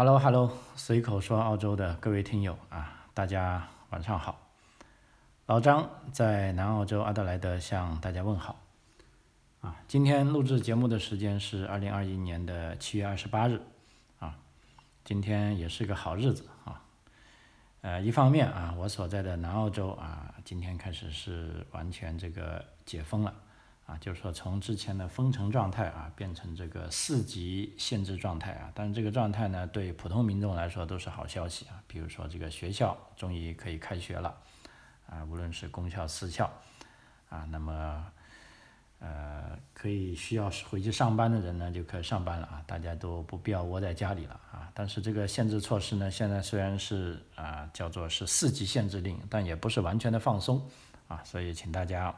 Hello Hello，随口说澳洲的各位听友啊，大家晚上好。老张在南澳洲阿德莱德向大家问好。啊，今天录制节目的时间是二零二一年的七月二十八日。啊，今天也是个好日子啊。呃，一方面啊，我所在的南澳洲啊，今天开始是完全这个解封了。啊，就是说从之前的封城状态啊，变成这个四级限制状态啊，但是这个状态呢，对普通民众来说都是好消息啊。比如说这个学校终于可以开学了，啊，无论是公校私校，啊，那么呃，可以需要回去上班的人呢，就可以上班了啊，大家都不必要窝在家里了啊。但是这个限制措施呢，现在虽然是啊叫做是四级限制令，但也不是完全的放松啊，所以请大家。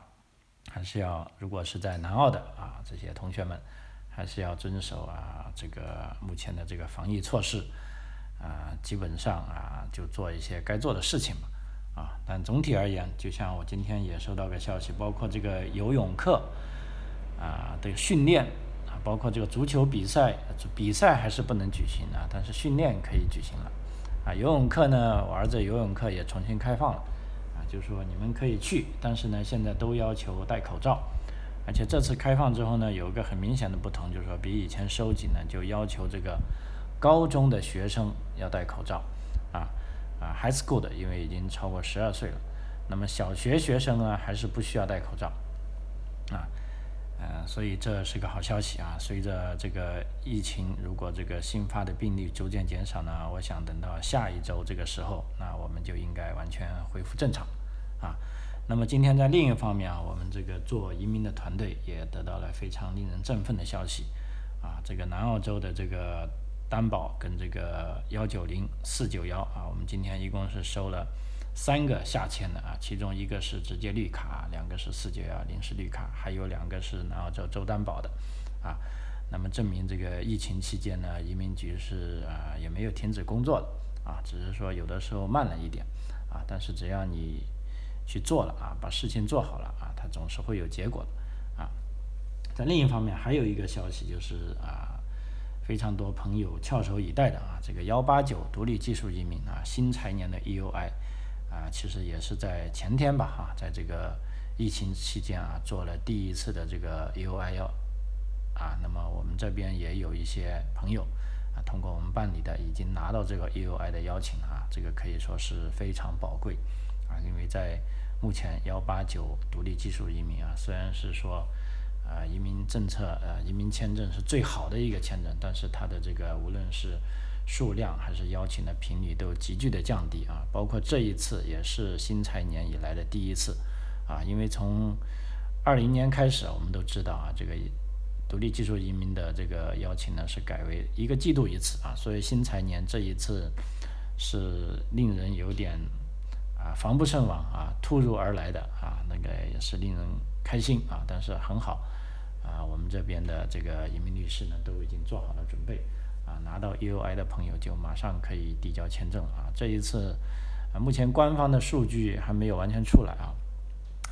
还是要，如果是在南澳的啊，这些同学们，还是要遵守啊这个目前的这个防疫措施，啊，基本上啊就做一些该做的事情嘛，啊，但总体而言，就像我今天也收到个消息，包括这个游泳课啊的训练啊，包括这个足球比赛，比赛还是不能举行啊，但是训练可以举行了，啊，游泳课呢，我儿子游泳课也重新开放了。就是说你们可以去，但是呢，现在都要求戴口罩，而且这次开放之后呢，有一个很明显的不同，就是说比以前收紧呢，就要求这个高中的学生要戴口罩，啊啊，high school 的，因为已经超过十二岁了，那么小学学生呢，还是不需要戴口罩，啊。呃，所以这是个好消息啊！随着这个疫情，如果这个新发的病例逐渐减少呢，我想等到下一周这个时候，那我们就应该完全恢复正常啊。那么今天在另一方面啊，我们这个做移民的团队也得到了非常令人振奋的消息啊！这个南澳洲的这个担保跟这个幺九零四九幺啊，我们今天一共是收了。三个下签的啊，其中一个是直接绿卡，两个是四九幺临时绿卡，还有两个是南澳洲州担保的，啊，那么证明这个疫情期间呢，移民局是啊也没有停止工作的，啊，只是说有的时候慢了一点，啊，但是只要你去做了啊，把事情做好了啊，它总是会有结果的，啊，在另一方面还有一个消息就是啊，非常多朋友翘首以待的啊，这个幺八九独立技术移民啊，新财年的 EUI。啊，其实也是在前天吧，哈，在这个疫情期间啊，做了第一次的这个 U I L，啊，那么我们这边也有一些朋友啊，通过我们办理的，已经拿到这个 EUI 的邀请啊，这个可以说是非常宝贵啊，因为在目前幺八九独立技术移民啊，虽然是说啊移民政策呃移民签证是最好的一个签证，但是它的这个无论是数量还是邀请的频率都急剧的降低啊，包括这一次也是新财年以来的第一次啊，因为从二零年开始，我们都知道啊，这个独立技术移民的这个邀请呢是改为一个季度一次啊，所以新财年这一次是令人有点啊防不胜防啊，突如而来的啊，那个也是令人开心啊，但是很好啊，我们这边的这个移民律师呢都已经做好了准备。啊，拿到 EUI 的朋友就马上可以递交签证了啊！这一次，啊，目前官方的数据还没有完全出来啊，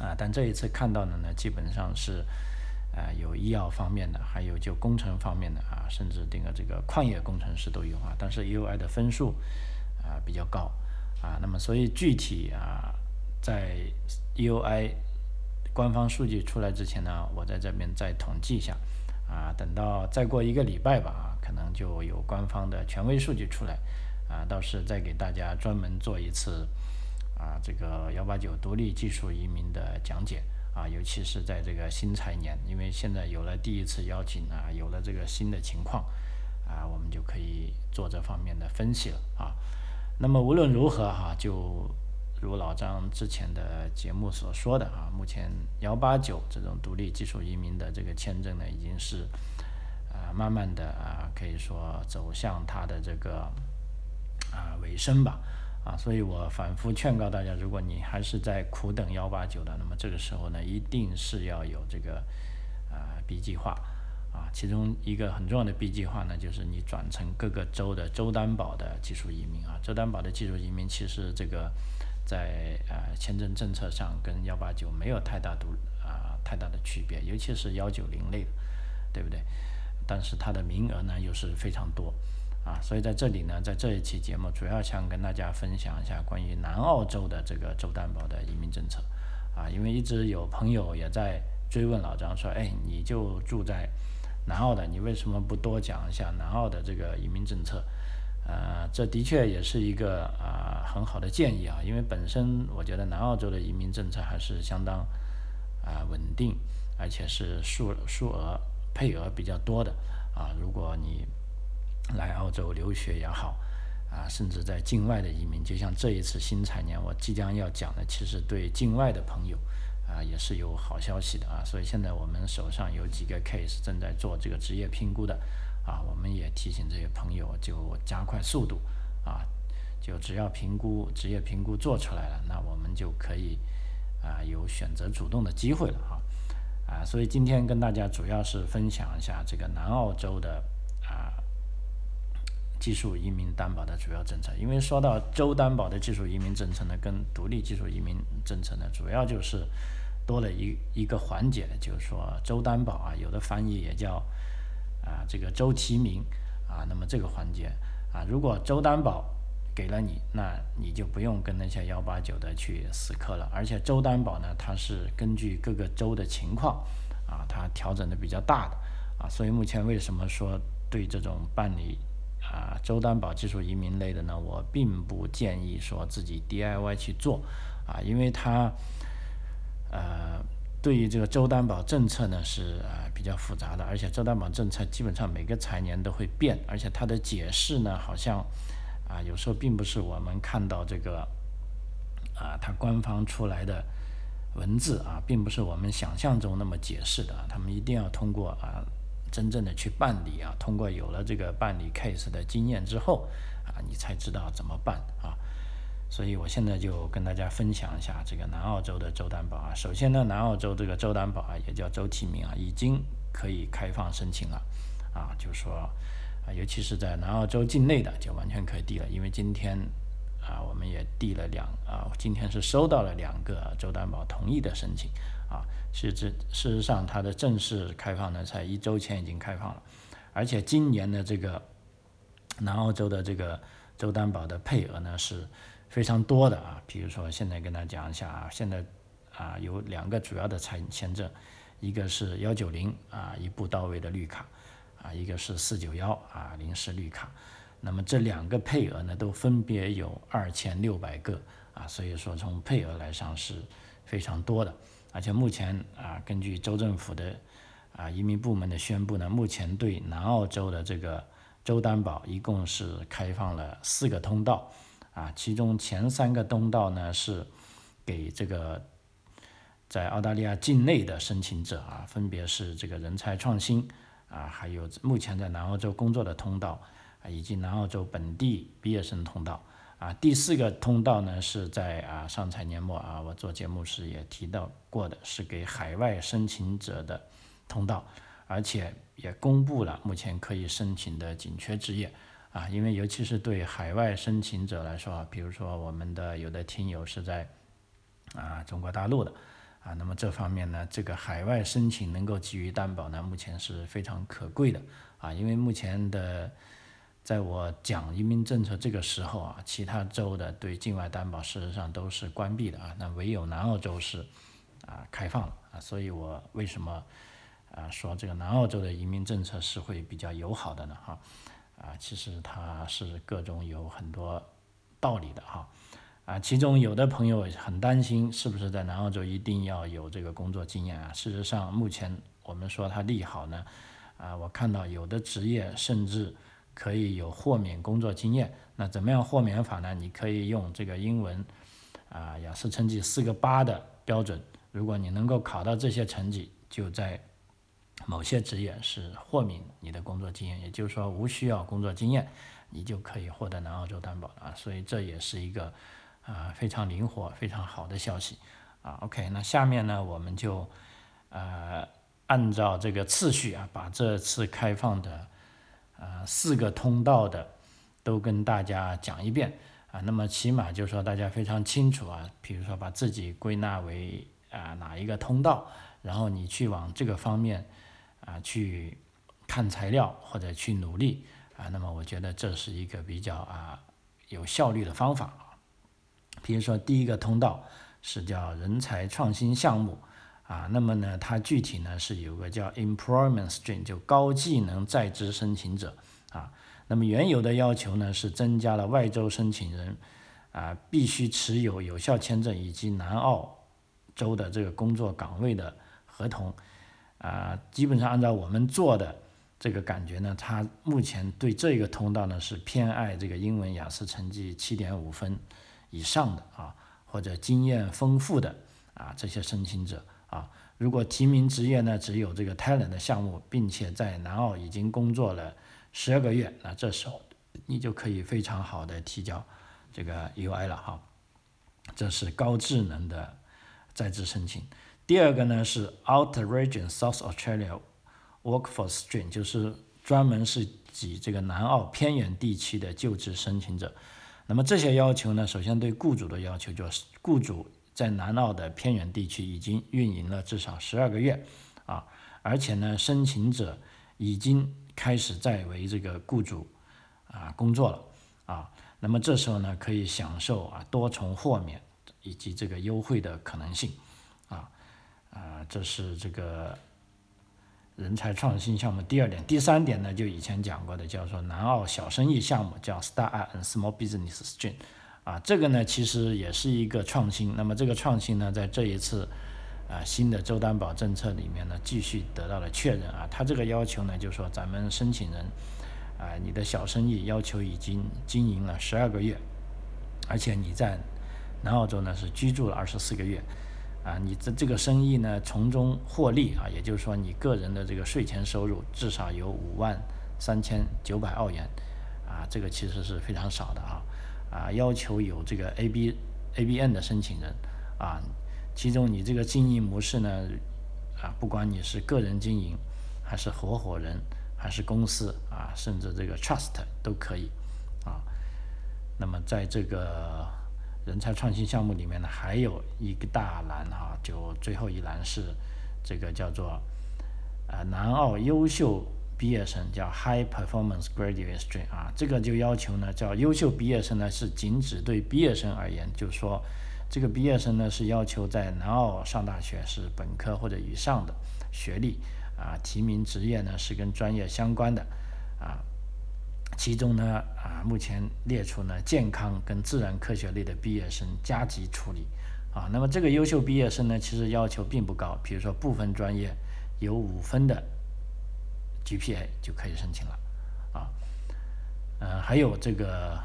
啊，但这一次看到的呢，基本上是，啊，有医药方面的，还有就工程方面的啊，甚至这个这个矿业工程师都有啊。但是 EUI 的分数啊比较高啊，那么所以具体啊，在 EUI 官方数据出来之前呢，我在这边再统计一下啊，等到再过一个礼拜吧。可能就有官方的权威数据出来，啊，到时再给大家专门做一次啊，这个幺八九独立技术移民的讲解啊，尤其是在这个新财年，因为现在有了第一次邀请啊，有了这个新的情况啊，我们就可以做这方面的分析了啊。那么无论如何哈，就如老张之前的节目所说的啊，目前幺八九这种独立技术移民的这个签证呢，已经是。啊，慢慢的啊，可以说走向它的这个啊尾声吧，啊，所以我反复劝告大家，如果你还是在苦等幺八九的，那么这个时候呢，一定是要有这个啊 B 计划啊，其中一个很重要的 B 计划呢，就是你转成各个州的州担保的技术移民啊，州担保的技术移民其实这个在呃签证政策上跟幺八九没有太大独啊太大的区别，尤其是幺九零类的，对不对？但是它的名额呢又是非常多，啊，所以在这里呢，在这一期节目主要想跟大家分享一下关于南澳洲的这个州担保的移民政策，啊，因为一直有朋友也在追问老张说，哎，你就住在南澳的，你为什么不多讲一下南澳的这个移民政策？呃，这的确也是一个啊很好的建议啊，因为本身我觉得南澳洲的移民政策还是相当啊稳定，而且是数数额配额比较多的啊，如果你。来澳洲留学也好，啊，甚至在境外的移民，就像这一次新财年我即将要讲的，其实对境外的朋友，啊，也是有好消息的啊。所以现在我们手上有几个 case 正在做这个职业评估的，啊，我们也提醒这些朋友就加快速度，啊，就只要评估职业评估做出来了，那我们就可以啊有选择主动的机会了啊，啊，所以今天跟大家主要是分享一下这个南澳洲的。技术移民担保的主要政策，因为说到州担保的技术移民政策呢，跟独立技术移民政策呢，主要就是多了一一个环节，就是说州担保啊，有的翻译也叫啊这个州提名啊，那么这个环节啊，如果州担保给了你，那你就不用跟那些幺八九的去死磕了，而且州担保呢，它是根据各个州的情况啊，它调整的比较大的啊，所以目前为什么说对这种办理。啊，州担保技术移民类的呢，我并不建议说自己 DIY 去做，啊，因为它，呃，对于这个州担保政策呢是啊比较复杂的，而且州担保政策基本上每个财年都会变，而且它的解释呢好像啊有时候并不是我们看到这个啊它官方出来的文字啊，并不是我们想象中那么解释的，他们一定要通过啊。真正的去办理啊，通过有了这个办理 case 的经验之后啊，你才知道怎么办啊。所以我现在就跟大家分享一下这个南澳洲的州担保啊。首先呢，南澳洲这个州担保啊，也叫州提名啊，已经可以开放申请了啊。就是说啊，尤其是在南澳洲境内的，就完全可以递了。因为今天啊，我们也递了两啊，今天是收到了两个州担保同意的申请。啊，是这事实上它的正式开放呢，才一周前已经开放了，而且今年的这个南澳洲的这个州担保的配额呢是非常多的啊。比如说现在跟大家讲一下啊，现在啊有两个主要的参签证，一个是幺九零啊一步到位的绿卡啊，一个是四九幺啊临时绿卡。那么这两个配额呢都分别有二千六百个啊，所以说从配额来上是非常多的。而且目前啊，根据州政府的啊移民部门的宣布呢，目前对南澳洲的这个州担保一共是开放了四个通道，啊，其中前三个通道呢是给这个在澳大利亚境内的申请者啊，分别是这个人才创新啊，还有目前在南澳洲工作的通道啊，以及南澳洲本地毕业生通道。啊，第四个通道呢是在啊上财年末啊，我做节目时也提到过的，是给海外申请者的通道，而且也公布了目前可以申请的紧缺职业啊，因为尤其是对海外申请者来说啊，比如说我们的有的听友是在啊中国大陆的啊，那么这方面呢，这个海外申请能够给予担保呢，目前是非常可贵的啊，因为目前的。在我讲移民政策这个时候啊，其他州的对境外担保事实上都是关闭的啊，那唯有南澳州是啊开放了啊，所以我为什么啊说这个南澳洲的移民政策是会比较友好的呢？哈啊，其实它是各种有很多道理的哈啊，其中有的朋友很担心是不是在南澳洲一定要有这个工作经验啊？事实上，目前我们说它利好呢啊，我看到有的职业甚至。可以有豁免工作经验，那怎么样豁免法呢？你可以用这个英文啊雅思成绩四个八的标准，如果你能够考到这些成绩，就在某些职业是豁免你的工作经验，也就是说无需要工作经验，你就可以获得南澳洲担保啊，所以这也是一个啊非常灵活、非常好的消息啊。OK，那下面呢，我们就呃按照这个次序啊，把这次开放的。啊，四个通道的都跟大家讲一遍啊，那么起码就说大家非常清楚啊，比如说把自己归纳为啊哪一个通道，然后你去往这个方面啊去看材料或者去努力啊，那么我觉得这是一个比较啊有效率的方法啊。比如说第一个通道是叫人才创新项目啊，那么呢，它具体呢是有个叫 Employment Stream，就高技能在职申请者啊。那么原有的要求呢是增加了外州申请人啊必须持有有效签证以及南澳州的这个工作岗位的合同啊，基本上按照我们做的这个感觉呢，它目前对这个通道呢是偏爱这个英文雅思成绩七点五分以上的啊，或者经验丰富的啊这些申请者啊，如果提名职业呢只有这个 talent 的项目，并且在南澳已经工作了。十二个月，那这时候你就可以非常好的提交这个 UI 了哈。这是高智能的在职申请。第二个呢是 Outer Region South Australia Workforce Stream，就是专门是指这个南澳偏远地区的就职申请者。那么这些要求呢，首先对雇主的要求就是雇主在南澳的偏远地区已经运营了至少十二个月啊，而且呢申请者已经。开始在为这个雇主啊工作了啊，那么这时候呢可以享受啊多重豁免以及这个优惠的可能性啊啊，这是这个人才创新项目第二点，第三点呢就以前讲过的叫做南澳小生意项目，叫 Start and Small Business Stream 啊，这个呢其实也是一个创新，那么这个创新呢在这一次。啊，新的州担保政策里面呢，继续得到了确认啊。他这个要求呢，就是说咱们申请人啊，你的小生意要求已经经营了十二个月，而且你在南澳洲呢是居住了二十四个月啊，你的这个生意呢从中获利啊，也就是说你个人的这个税前收入至少有五万三千九百澳元啊，这个其实是非常少的啊啊，要求有这个 A B A B N 的申请人啊。其中，你这个经营模式呢，啊，不管你是个人经营，还是合伙人，还是公司啊，甚至这个 trust 都可以，啊，那么在这个人才创新项目里面呢，还有一个大栏哈，就最后一栏是这个叫做啊南澳优秀毕业生，叫 High Performance Graduate Stream 啊，这个就要求呢，叫优秀毕业生呢是仅指对毕业生而言，就是说。这个毕业生呢是要求在南澳上大学是本科或者以上的学历啊，提名职业呢是跟专业相关的啊，其中呢啊目前列出呢健康跟自然科学类的毕业生加急处理啊，那么这个优秀毕业生呢其实要求并不高，比如说部分专业有五分的 GPA 就可以申请了啊，呃还有这个。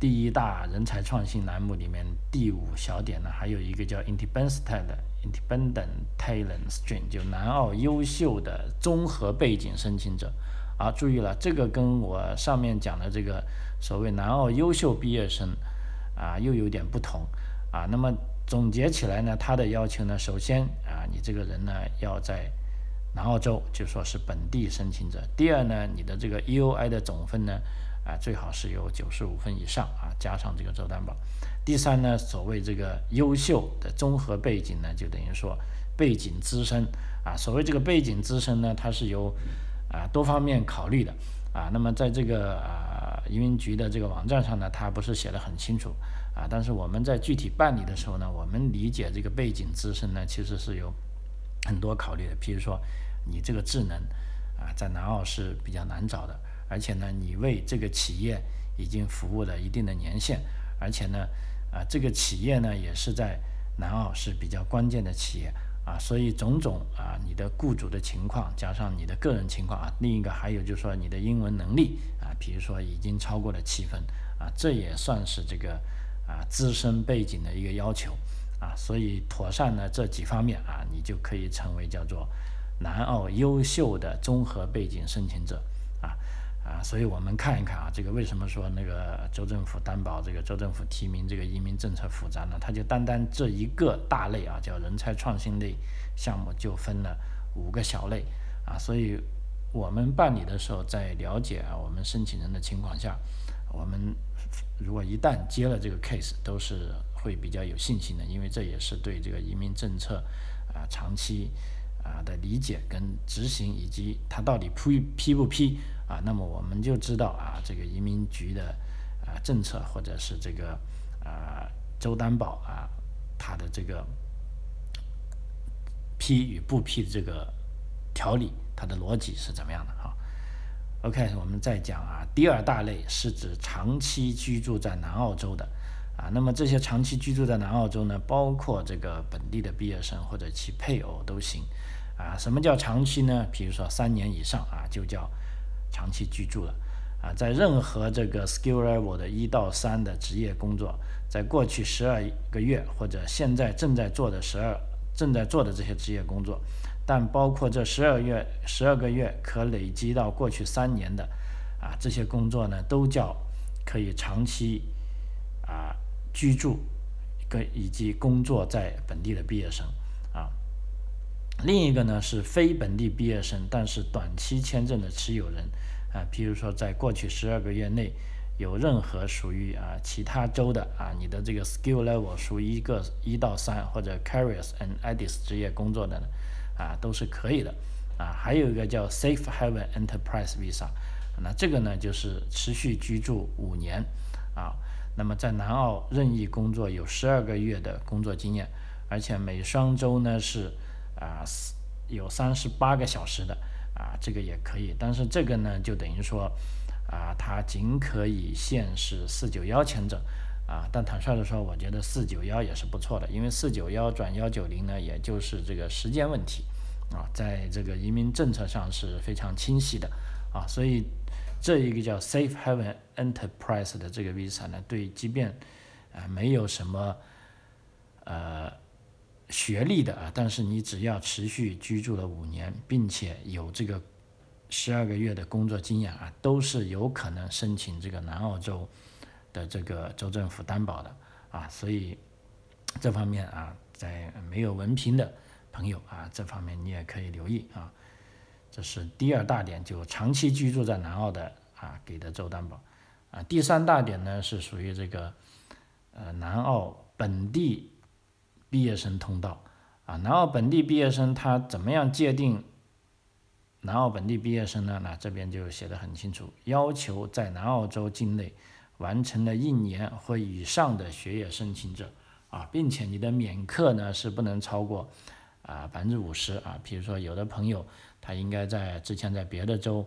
第一大人才创新栏目里面第五小点呢，还有一个叫 Independent Independent Talent Stream，就南澳优秀的综合背景申请者。啊，注意了，这个跟我上面讲的这个所谓南澳优秀毕业生啊，又有点不同。啊，那么总结起来呢，他的要求呢，首先啊，你这个人呢要在南澳洲，就说是本地申请者。第二呢，你的这个 EOI 的总分呢。啊，最好是有九十五分以上啊，加上这个州担保。第三呢，所谓这个优秀的综合背景呢，就等于说背景资深啊。所谓这个背景资深呢，它是由啊多方面考虑的啊。那么在这个啊移民局的这个网站上呢，它不是写的很清楚啊。但是我们在具体办理的时候呢，我们理解这个背景资深呢，其实是有很多考虑的。比如说你这个智能啊，在南澳是比较难找的。而且呢，你为这个企业已经服务了一定的年限，而且呢，啊，这个企业呢也是在南澳是比较关键的企业啊，所以种种啊，你的雇主的情况加上你的个人情况啊，另一个还有就是说你的英文能力啊，比如说已经超过了七分啊，这也算是这个啊资深背景的一个要求啊，所以妥善呢这几方面啊，你就可以成为叫做南澳优秀的综合背景申请者啊。啊，所以我们看一看啊，这个为什么说那个州政府担保这个州政府提名这个移民政策复杂呢？它就单单这一个大类啊，叫人才创新类项目就分了五个小类啊，所以我们办理的时候，在了解啊我们申请人的情况下，我们如果一旦接了这个 case，都是会比较有信心的，因为这也是对这个移民政策啊长期啊的理解跟执行，以及他到底批批不批啊，那么我们就知道啊，这个移民局的啊政策或者是这个啊州担保啊，它的这个批与不批的这个条理，它的逻辑是怎么样的哈？OK，我们再讲啊，第二大类是指长期居住在南澳洲的。啊，那么这些长期居住在南澳洲呢，包括这个本地的毕业生或者其配偶都行。啊，什么叫长期呢？比如说三年以上啊，就叫长期居住了。啊，在任何这个 skill level 的一到三的职业工作，在过去十二个月或者现在正在做的十二正在做的这些职业工作，但包括这十二月十二个月可累积到过去三年的啊这些工作呢，都叫可以长期啊。居住跟以及工作在本地的毕业生，另一个呢是非本地毕业生，但是短期签证的持有人啊，譬如说在过去十二个月内有任何属于啊其他州的啊，你的这个 skill level 属于一个一到三或者 careers and edits 职业工作的呢啊，都是可以的啊。还有一个叫 Safe Haven Enterprise Visa，那这个呢就是持续居住五年啊。那么在南澳任意工作有十二个月的工作经验，而且每双周呢是啊有三十八个小时的啊这个也可以，但是这个呢就等于说啊它仅可以限是四九幺签证啊，但坦率的说，我觉得四九幺也是不错的，因为四九幺转幺九零呢也就是这个时间问题啊，在这个移民政策上是非常清晰的啊，所以。这一个叫 Safe Haven Enterprise 的这个 visa 呢，对，即便啊没有什么呃学历的啊，但是你只要持续居住了五年，并且有这个十二个月的工作经验啊，都是有可能申请这个南澳洲的这个州政府担保的啊，所以这方面啊，在没有文凭的朋友啊，这方面你也可以留意啊。这是第二大点，就长期居住在南澳的啊，给的州担保啊。第三大点呢，是属于这个呃南澳本地毕业生通道啊。南澳本地毕业生他怎么样界定南澳本地毕业生呢？那这边就写的很清楚，要求在南澳洲境内完成了一年或以上的学业申请者啊，并且你的免课呢是不能超过啊百分之五十啊。比如说有的朋友。他应该在之前在别的州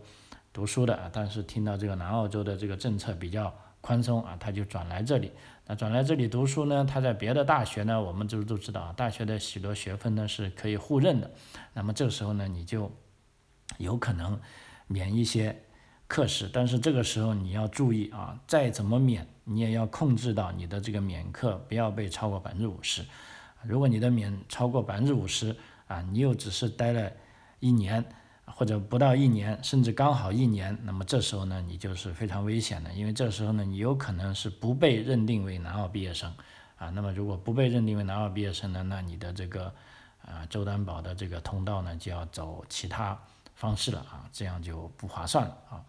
读书的啊，但是听到这个南澳洲的这个政策比较宽松啊，他就转来这里。那转来这里读书呢，他在别的大学呢，我们就都知道啊，大学的许多学分呢是可以互认的。那么这个时候呢，你就有可能免一些课时，但是这个时候你要注意啊，再怎么免，你也要控制到你的这个免课不要被超过百分之五十。如果你的免超过百分之五十啊，你又只是待了。一年或者不到一年，甚至刚好一年，那么这时候呢，你就是非常危险的，因为这时候呢，你有可能是不被认定为南澳毕业生啊。那么如果不被认定为南澳毕业生呢，那你的这个啊州担保的这个通道呢，就要走其他方式了啊，这样就不划算了啊。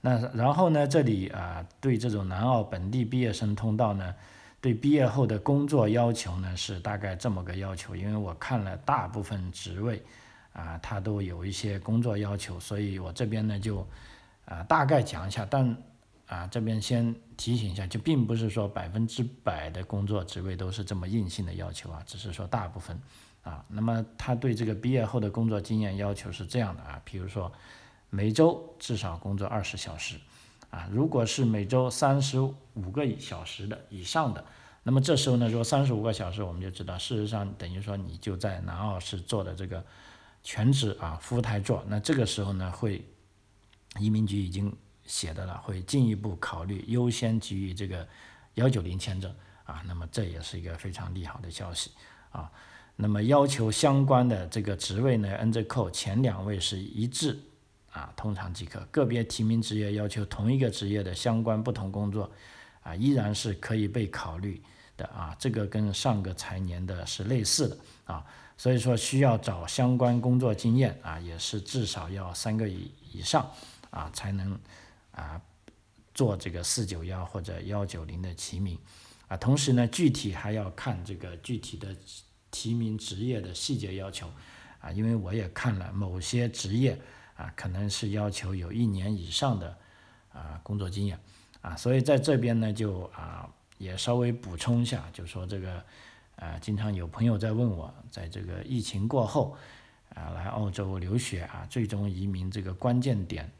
那然后呢，这里啊对这种南澳本地毕业生通道呢，对毕业后的工作要求呢是大概这么个要求，因为我看了大部分职位。啊，他都有一些工作要求，所以我这边呢就啊大概讲一下，但啊这边先提醒一下，就并不是说百分之百的工作职位都是这么硬性的要求啊，只是说大部分啊。那么他对这个毕业后的工作经验要求是这样的啊，比如说每周至少工作二十小时啊，如果是每周三十五个小时的以上的，那么这时候呢，如果三十五个小时，我们就知道，事实上等于说你就在南澳是做的这个。全职啊，服务台做，那这个时候呢，会移民局已经写的了，会进一步考虑优先给予这个幺九零签证啊，那么这也是一个非常利好的消息啊。那么要求相关的这个职位呢，N 字扣前两位是一致啊，通常即可。个别提名职业要求同一个职业的相关不同工作啊，依然是可以被考虑的啊，这个跟上个财年的是类似的啊。所以说需要找相关工作经验啊，也是至少要三个以以上啊，才能啊做这个四九幺或者幺九零的提名啊。同时呢，具体还要看这个具体的提名职业的细节要求啊，因为我也看了某些职业啊，可能是要求有一年以上的啊工作经验啊，所以在这边呢就啊也稍微补充一下，就说这个啊，经常有朋友在问我，在这个疫情过后啊来澳洲留学啊，最终移民这个关键点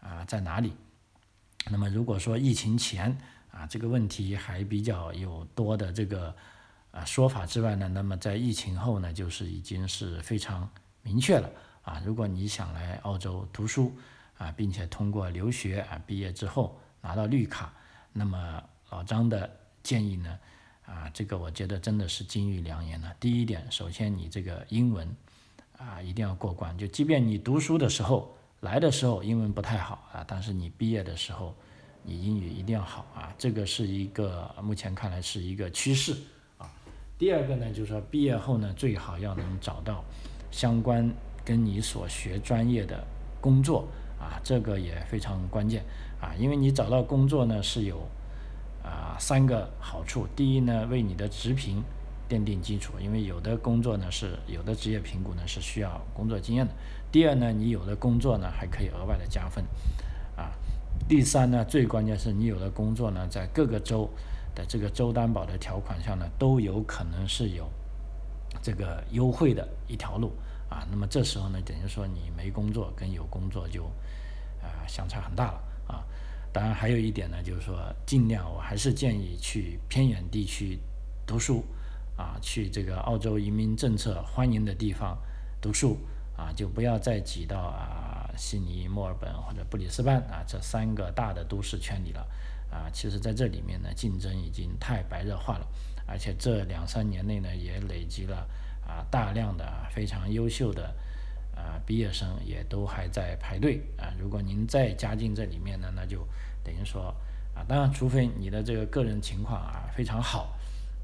啊在哪里？那么如果说疫情前啊这个问题还比较有多的这个。啊，说法之外呢，那么在疫情后呢，就是已经是非常明确了啊。如果你想来澳洲读书啊，并且通过留学啊，毕业之后拿到绿卡，那么老张的建议呢，啊，这个我觉得真的是金玉良言了。第一点，首先你这个英文啊一定要过关，就即便你读书的时候来的时候英文不太好啊，但是你毕业的时候你英语一定要好啊，这个是一个目前看来是一个趋势啊。第二个呢，就是说毕业后呢，最好要能找到相关跟你所学专业的工作啊，这个也非常关键啊，因为你找到工作呢是有啊三个好处。第一呢，为你的职评奠定基础，因为有的工作呢是有的职业评估呢是需要工作经验的。第二呢，你有的工作呢还可以额外的加分啊。第三呢，最关键是你有的工作呢在各个州。的这个州担保的条款下呢，都有可能是有这个优惠的一条路啊。那么这时候呢，等于说你没工作跟有工作就啊相差很大了啊。当然还有一点呢，就是说尽量我还是建议去偏远地区读书啊，去这个澳洲移民政策欢迎的地方读书啊，就不要再挤到啊悉尼、墨尔本或者布里斯班啊这三个大的都市圈里了。啊，其实在这里面呢，竞争已经太白热化了，而且这两三年内呢，也累积了啊大量的非常优秀的啊毕业生，也都还在排队啊。如果您再加进这里面呢，那就等于说啊，当然，除非你的这个个人情况啊非常好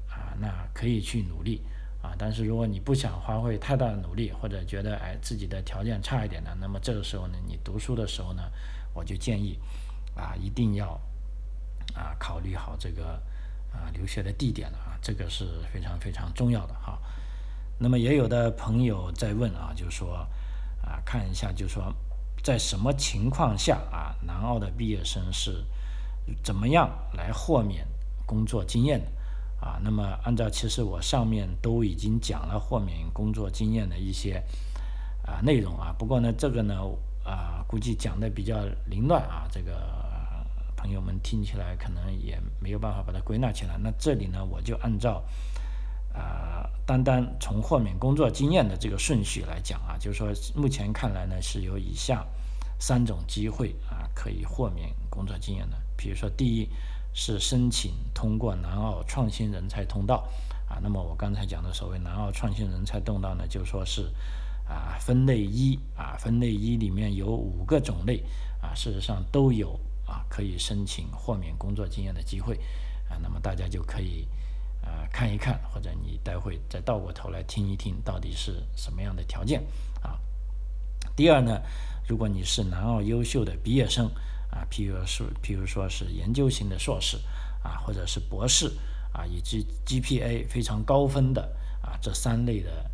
啊，那可以去努力啊。但是如果你不想花费太大的努力，或者觉得哎自己的条件差一点呢，那么这个时候呢，你读书的时候呢，我就建议啊一定要。啊，考虑好这个啊留学的地点了啊，这个是非常非常重要的哈。那么也有的朋友在问啊，就是说啊，看一下就是说，在什么情况下啊，南澳的毕业生是怎么样来豁免工作经验的啊？那么按照其实我上面都已经讲了豁免工作经验的一些啊内容啊，不过呢这个呢啊估计讲的比较凌乱啊，这个。朋友们听起来可能也没有办法把它归纳起来。那这里呢，我就按照啊，单单从豁免工作经验的这个顺序来讲啊，就是说目前看来呢，是有以下三种机会啊，可以豁免工作经验的。比如说，第一是申请通过南澳创新人才通道啊。那么我刚才讲的所谓南澳创新人才通道呢，就说是啊，分类一啊，分类一里面有五个种类啊，事实上都有。啊，可以申请豁免工作经验的机会啊，那么大家就可以看一看，或者你待会再倒过头来听一听，到底是什么样的条件啊？第二呢，如果你是南澳优秀的毕业生啊，譬如说，譬如说是研究型的硕士啊，或者是博士啊，以及 GPA 非常高分的啊这三类的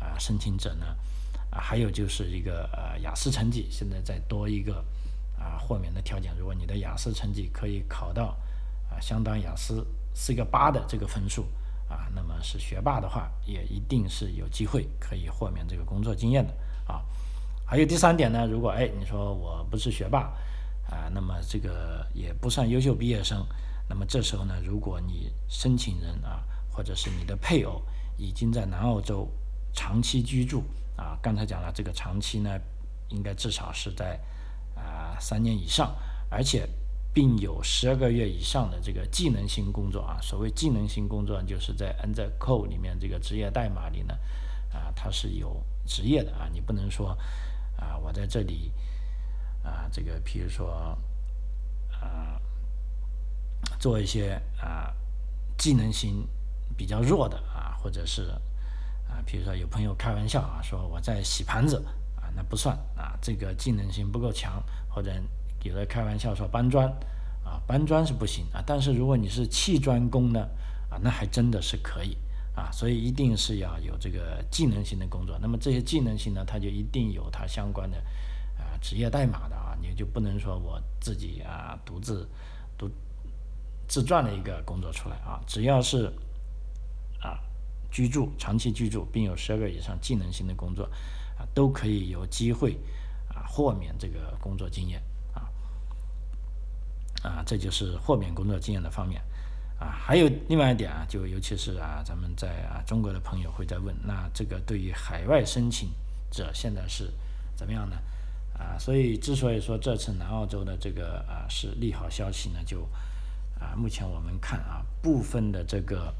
啊申请者呢，啊，还有就是一个呃雅思成绩，现在再多一个。啊，豁免的条件，如果你的雅思成绩可以考到啊，相当雅思四个八的这个分数啊，那么是学霸的话，也一定是有机会可以豁免这个工作经验的啊。还有第三点呢，如果哎你说我不是学霸啊，那么这个也不算优秀毕业生，那么这时候呢，如果你申请人啊，或者是你的配偶已经在南澳洲长期居住啊，刚才讲了这个长期呢，应该至少是在。啊，三年以上，而且并有十二个月以上的这个技能性工作啊。所谓技能性工作，就是在 n 在 co 里面这个职业代码里呢，啊，它是有职业的啊。你不能说啊，我在这里啊，这个比如说啊，做一些啊技能性比较弱的啊，或者是啊，比如说有朋友开玩笑啊，说我在洗盘子啊。那不算啊，这个技能性不够强，或者有的开玩笑说搬砖啊，搬砖是不行啊。但是如果你是砌砖工呢，啊，那还真的是可以啊。所以一定是要有这个技能性的工作。那么这些技能性呢，它就一定有它相关的啊职业代码的啊，你就不能说我自己啊独自独自赚了一个工作出来啊，只要是啊居住长期居住并有十二个以上技能性的工作啊，都可以有机会啊豁免这个工作经验啊，这就是豁免工作经验的方面。啊，还有另外一点啊，就尤其是啊，咱们在啊中国的朋友会在问，那这个对于海外申请者现在是怎么样呢？啊，所以之所以说这次南澳洲的这个啊是利好消息呢，就啊目前我们看啊部分的这个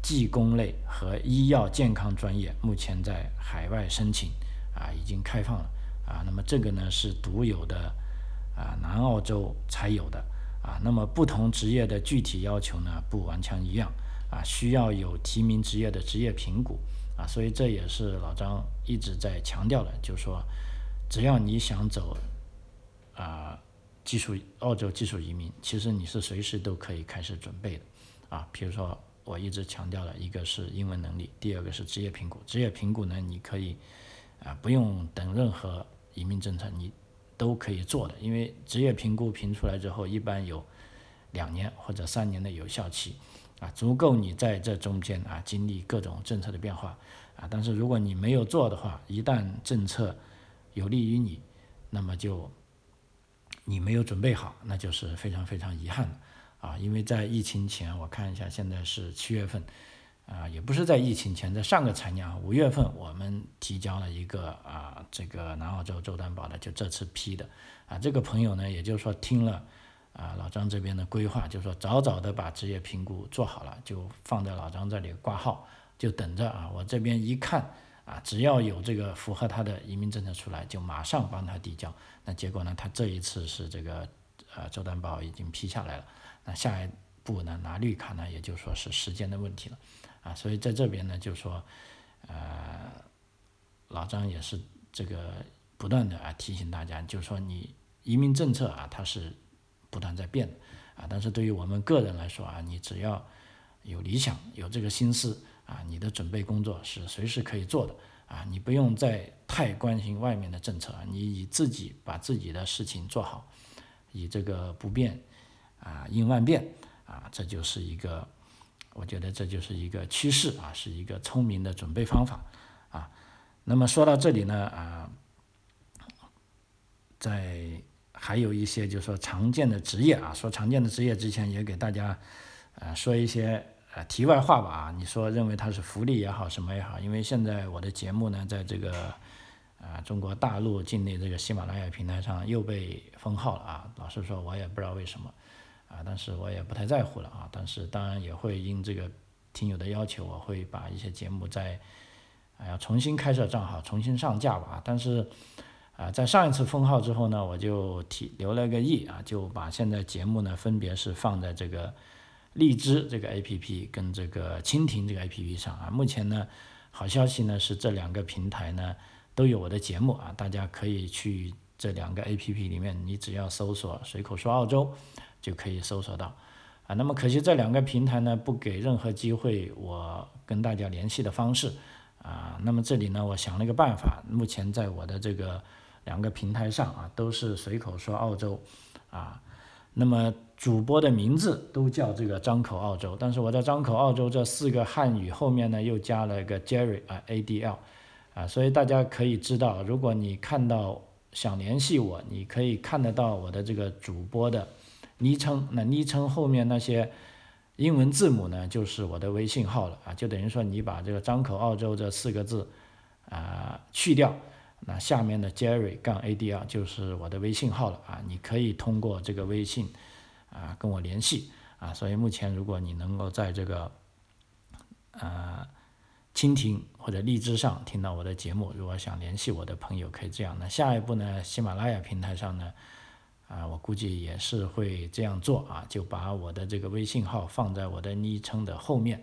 技工类和医药健康专业目前在海外申请啊已经开放了啊，那么这个呢是独有的啊南澳洲才有的。啊，那么不同职业的具体要求呢，不完全一样啊，需要有提名职业的职业评估啊，所以这也是老张一直在强调的，就是说，只要你想走啊技术澳洲技术移民，其实你是随时都可以开始准备的啊。比如说我一直强调的一个是英文能力，第二个是职业评估。职业评估呢，你可以啊不用等任何移民政策，你。都可以做的，因为职业评估评出来之后，一般有两年或者三年的有效期，啊，足够你在这中间啊经历各种政策的变化，啊，但是如果你没有做的话，一旦政策有利于你，那么就你没有准备好，那就是非常非常遗憾的，啊，因为在疫情前，我看一下，现在是七月份。啊，也不是在疫情前，在上个财年五月份，我们提交了一个啊，这个南澳洲州担保的，就这次批的啊。这个朋友呢，也就是说听了啊老张这边的规划，就是说早早的把职业评估做好了，就放在老张这里挂号，就等着啊。我这边一看啊，只要有这个符合他的移民政策出来，就马上帮他递交。那结果呢，他这一次是这个呃州担保已经批下来了，那下一步呢拿绿卡呢，也就说是时间的问题了。啊，所以在这边呢，就说，呃，老张也是这个不断的啊提醒大家，就是说你移民政策啊，它是不断在变的啊，但是对于我们个人来说啊，你只要有理想，有这个心思啊，你的准备工作是随时可以做的啊，你不用再太关心外面的政策，你以自己把自己的事情做好，以这个不变啊应万变啊，这就是一个。我觉得这就是一个趋势啊，是一个聪明的准备方法啊。那么说到这里呢啊，在还有一些就是说常见的职业啊，说常见的职业之前也给大家呃说一些呃题外话吧啊。你说认为它是福利也好什么也好，因为现在我的节目呢在这个啊中国大陆境内这个喜马拉雅平台上又被封号了啊。老实说，我也不知道为什么。啊，但是我也不太在乎了啊。但是当然也会应这个听友的要求，我会把一些节目再啊要重新开设账号，重新上架吧。但是啊，在上一次封号之后呢，我就提留了个意啊，就把现在节目呢分别是放在这个荔枝这个 A P P 跟这个蜻蜓这个 A P P 上啊。目前呢，好消息呢是这两个平台呢都有我的节目啊，大家可以去这两个 A P P 里面，你只要搜索“随口说澳洲”。就可以搜索到，啊，那么可惜这两个平台呢不给任何机会我跟大家联系的方式，啊，那么这里呢我想了一个办法，目前在我的这个两个平台上啊都是随口说澳洲，啊，那么主播的名字都叫这个张口澳洲，但是我在张口澳洲这四个汉语后面呢又加了一个 Jerry 啊 A D L，啊，所以大家可以知道，如果你看到想联系我，你可以看得到我的这个主播的。昵称，那昵称后面那些英文字母呢，就是我的微信号了啊，就等于说你把这个张口澳洲这四个字啊去掉，那下面的 Jerry 杠 ADR 就是我的微信号了啊，你可以通过这个微信啊跟我联系啊，所以目前如果你能够在这个呃蜻蜓或者荔枝上听到我的节目，如果想联系我的朋友可以这样，那下一步呢，喜马拉雅平台上呢。啊，我估计也是会这样做啊，就把我的这个微信号放在我的昵称的后面，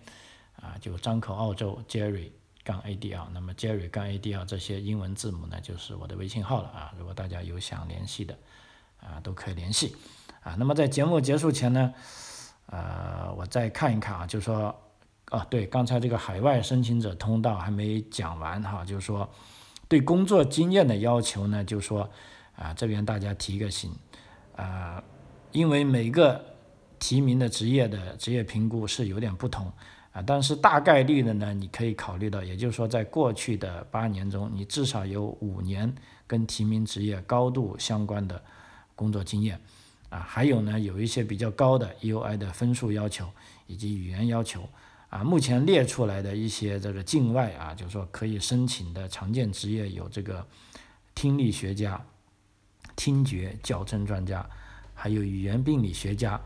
啊，就张口澳洲 Jerry 杠 A D L，那么 Jerry 杠 A D L 这些英文字母呢，就是我的微信号了啊。如果大家有想联系的，啊，都可以联系。啊，那么在节目结束前呢，呃，我再看一看啊，就说哦，对，刚才这个海外申请者通道还没讲完哈，就是说对工作经验的要求呢，就说啊，这边大家提个醒啊，因为每个提名的职业的职业评估是有点不同啊，但是大概率的呢，你可以考虑到，也就是说，在过去的八年中，你至少有五年跟提名职业高度相关的工作经验啊，还有呢，有一些比较高的 EUI 的分数要求以及语言要求。啊，目前列出来的一些这个境外啊，就是说可以申请的常见职业有这个听力学家、听觉矫正专家，还有语言病理学家，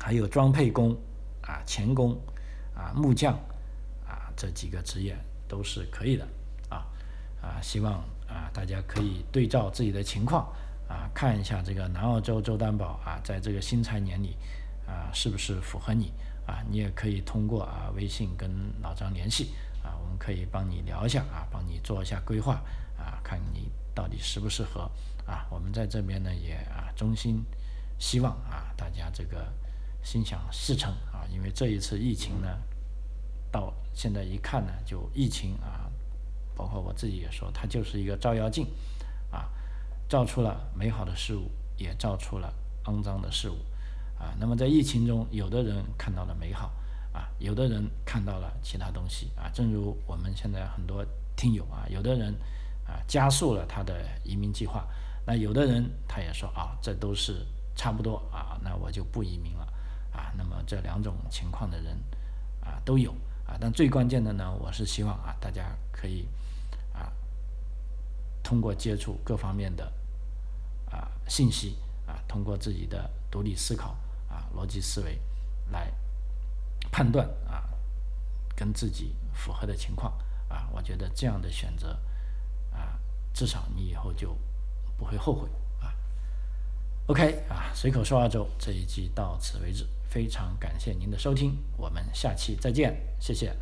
还有装配工啊、钳工啊、木匠啊这几个职业都是可以的啊啊，希望啊大家可以对照自己的情况啊，看一下这个南澳洲州担保啊，在这个新财年里啊是不是符合你。啊，你也可以通过啊微信跟老张联系啊，我们可以帮你聊一下啊，帮你做一下规划啊，看你到底适不适合啊。我们在这边呢也啊衷心希望啊大家这个心想事成啊，因为这一次疫情呢，到现在一看呢，就疫情啊，包括我自己也说，它就是一个照妖镜啊，照出了美好的事物，也照出了肮脏的事物。啊，那么在疫情中，有的人看到了美好，啊，有的人看到了其他东西，啊，正如我们现在很多听友啊，有的人啊加速了他的移民计划，那有的人他也说啊，这都是差不多啊，那我就不移民了，啊，那么这两种情况的人啊都有，啊，但最关键的呢，我是希望啊大家可以啊通过接触各方面的啊信息啊，通过自己的独立思考啊。逻辑思维来判断啊，跟自己符合的情况。啊，我觉得这样的选择，至少你以后就不会后悔啊。OK 啊，随口说二周这一集到此为止，非常感谢您的收听，我们下期再见，谢谢。